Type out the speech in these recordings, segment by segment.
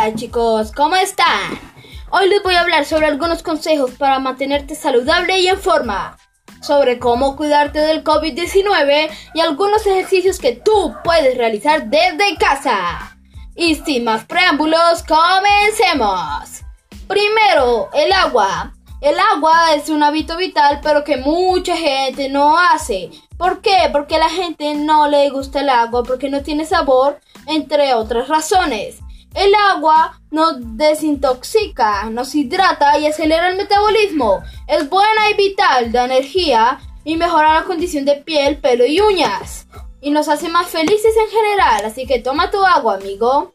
Hola chicos, ¿cómo están? Hoy les voy a hablar sobre algunos consejos para mantenerte saludable y en forma, sobre cómo cuidarte del COVID-19 y algunos ejercicios que tú puedes realizar desde casa. Y sin más preámbulos, comencemos. Primero, el agua. El agua es un hábito vital, pero que mucha gente no hace. ¿Por qué? Porque a la gente no le gusta el agua, porque no tiene sabor, entre otras razones. El agua nos desintoxica, nos hidrata y acelera el metabolismo. Es buena y vital, da energía y mejora la condición de piel, pelo y uñas. Y nos hace más felices en general, así que toma tu agua, amigo.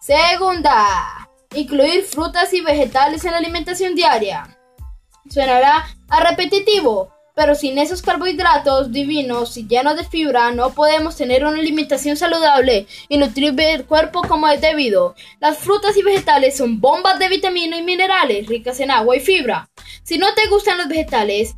Segunda, incluir frutas y vegetales en la alimentación diaria. Suenará a repetitivo, pero sin esos carbohidratos divinos y llenos de fibra no podemos tener una alimentación saludable y nutrir el cuerpo como es debido. Las frutas y vegetales son bombas de vitaminas y minerales ricas en agua y fibra. Si no te gustan los vegetales,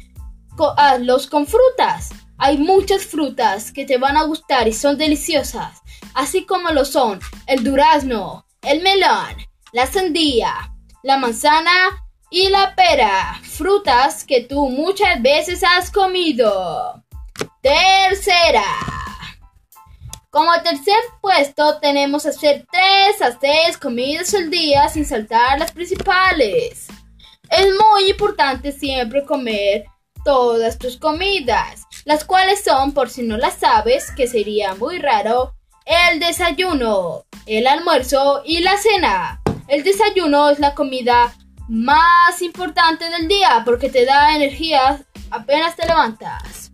hazlos con frutas. Hay muchas frutas que te van a gustar y son deliciosas, así como lo son el durazno, el melón, la sandía, la manzana y la pera, frutas que tú muchas veces has comido. Tercera. Como tercer puesto tenemos hacer 3 a 6 comidas al día sin saltar las principales. Es muy importante siempre comer todas tus comidas, las cuales son, por si no las sabes, que sería muy raro, el desayuno, el almuerzo y la cena. El desayuno es la comida más importante del día porque te da energía apenas te levantas.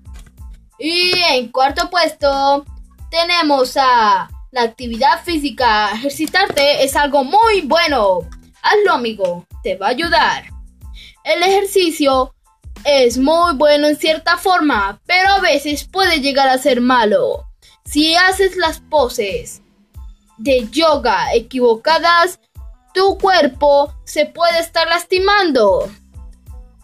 Y en cuarto puesto tenemos a la actividad física. Ejercitarte es algo muy bueno. Hazlo amigo, te va a ayudar. El ejercicio es muy bueno en cierta forma, pero a veces puede llegar a ser malo. Si haces las poses de yoga equivocadas, tu cuerpo se puede estar lastimando.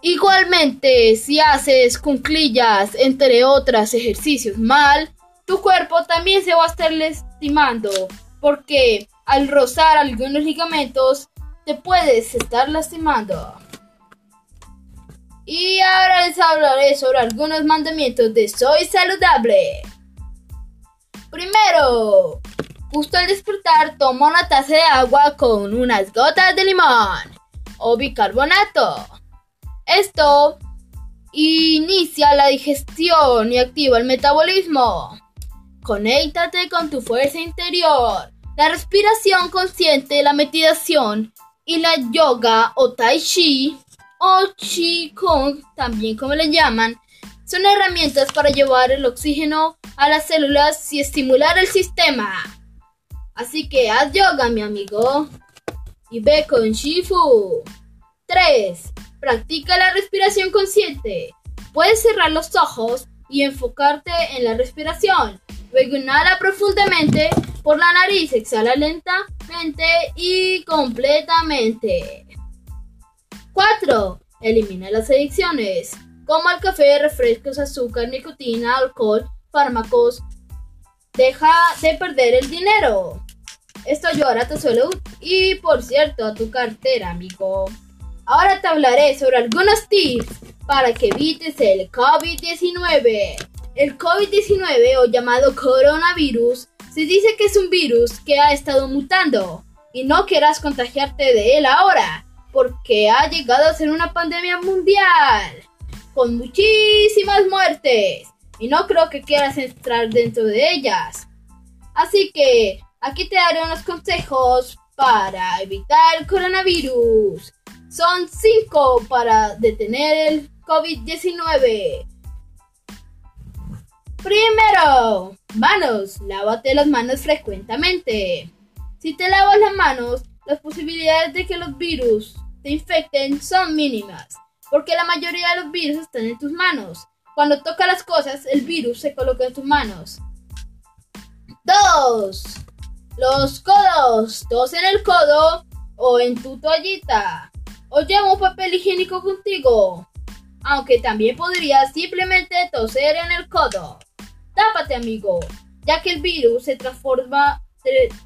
Igualmente, si haces cunclillas, entre otros ejercicios mal, tu cuerpo también se va a estar lastimando, porque al rozar algunos ligamentos te puedes estar lastimando. Y ahora les hablaré sobre algunos mandamientos de Soy Saludable. Primero, Justo al despertar, toma una taza de agua con unas gotas de limón o bicarbonato. Esto inicia la digestión y activa el metabolismo. Conéctate con tu fuerza interior. La respiración consciente, la meditación y la yoga o tai chi o chi kung, también como le llaman, son herramientas para llevar el oxígeno a las células y estimular el sistema. Así que haz yoga, mi amigo. Y ve con Shifu. 3. Practica la respiración consciente. Puedes cerrar los ojos y enfocarte en la respiración. Luego inhala profundamente por la nariz, exhala lentamente y completamente. 4. Elimina las adicciones, como el café, refrescos, azúcar, nicotina, alcohol, fármacos, Deja de perder el dinero. Esto ayudará a tu salud y, por cierto, a tu cartera, amigo. Ahora te hablaré sobre algunos tips para que evites el COVID-19. El COVID-19 o llamado coronavirus se dice que es un virus que ha estado mutando y no quieras contagiarte de él ahora porque ha llegado a ser una pandemia mundial con muchísimas muertes y no creo que quieras entrar dentro de ellas. Así que aquí te daré unos consejos para evitar el coronavirus. Son 5 para detener el COVID-19. Primero, manos. Lávate las manos frecuentemente. Si te lavas las manos, las posibilidades de que los virus te infecten son mínimas, porque la mayoría de los virus están en tus manos. Cuando toca las cosas, el virus se coloca en tus manos. 2. Los codos. Tos en el codo o en tu toallita. O lleva un papel higiénico contigo. Aunque también podrías simplemente toser en el codo. Tápate, amigo, ya que el virus se transforma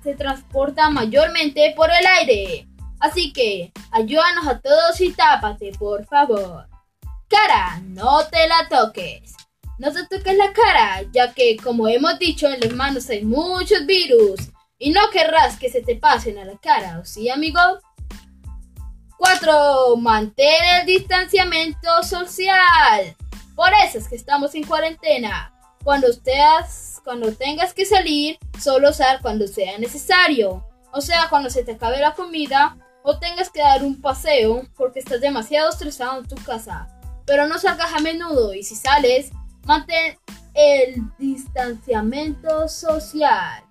se transporta mayormente por el aire. Así que ayúdanos a todos y tápate, por favor. Cara, no te la toques. No te toques la cara, ya que, como hemos dicho, en las manos hay muchos virus. Y no querrás que se te pasen a la cara, ¿o sí, amigo? 4. Mantén el distanciamiento social. Por eso es que estamos en cuarentena. Cuando, estés, cuando tengas que salir, solo sal cuando sea necesario. O sea, cuando se te acabe la comida o tengas que dar un paseo porque estás demasiado estresado en tu casa. Pero no salgas a menudo y si sales, mantén el distanciamiento social.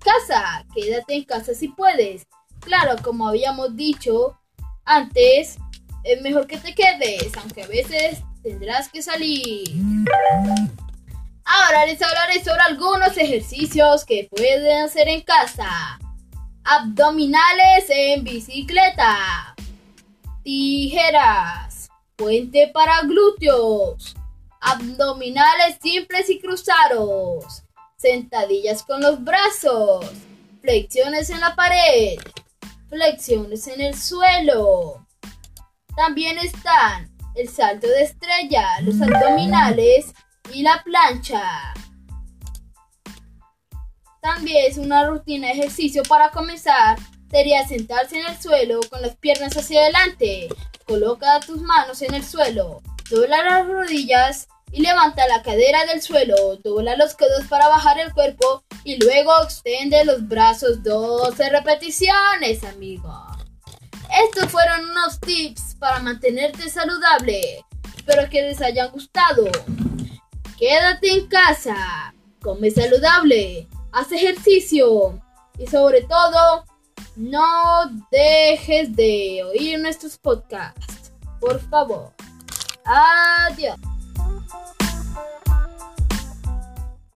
Casa, quédate en casa si puedes. Claro, como habíamos dicho antes, es mejor que te quedes, aunque a veces tendrás que salir. Ahora les hablaré sobre algunos ejercicios que pueden hacer en casa. Abdominales en bicicleta. Tijeras. Puente para glúteos. Abdominales simples y cruzados. Sentadillas con los brazos. Flexiones en la pared. Flexiones en el suelo. También están el salto de estrella, los abdominales y la plancha. También es una rutina de ejercicio para comenzar. Sería sentarse en el suelo con las piernas hacia adelante. Coloca tus manos en el suelo. Dobla las rodillas y levanta la cadera del suelo. Dobla los codos para bajar el cuerpo y luego extiende los brazos 12 repeticiones, amigo. Estos fueron unos tips para mantenerte saludable. Espero que les hayan gustado. Quédate en casa, come saludable, haz ejercicio y sobre todo, no dejes de oír nuestros podcasts. Por favor. Adiós.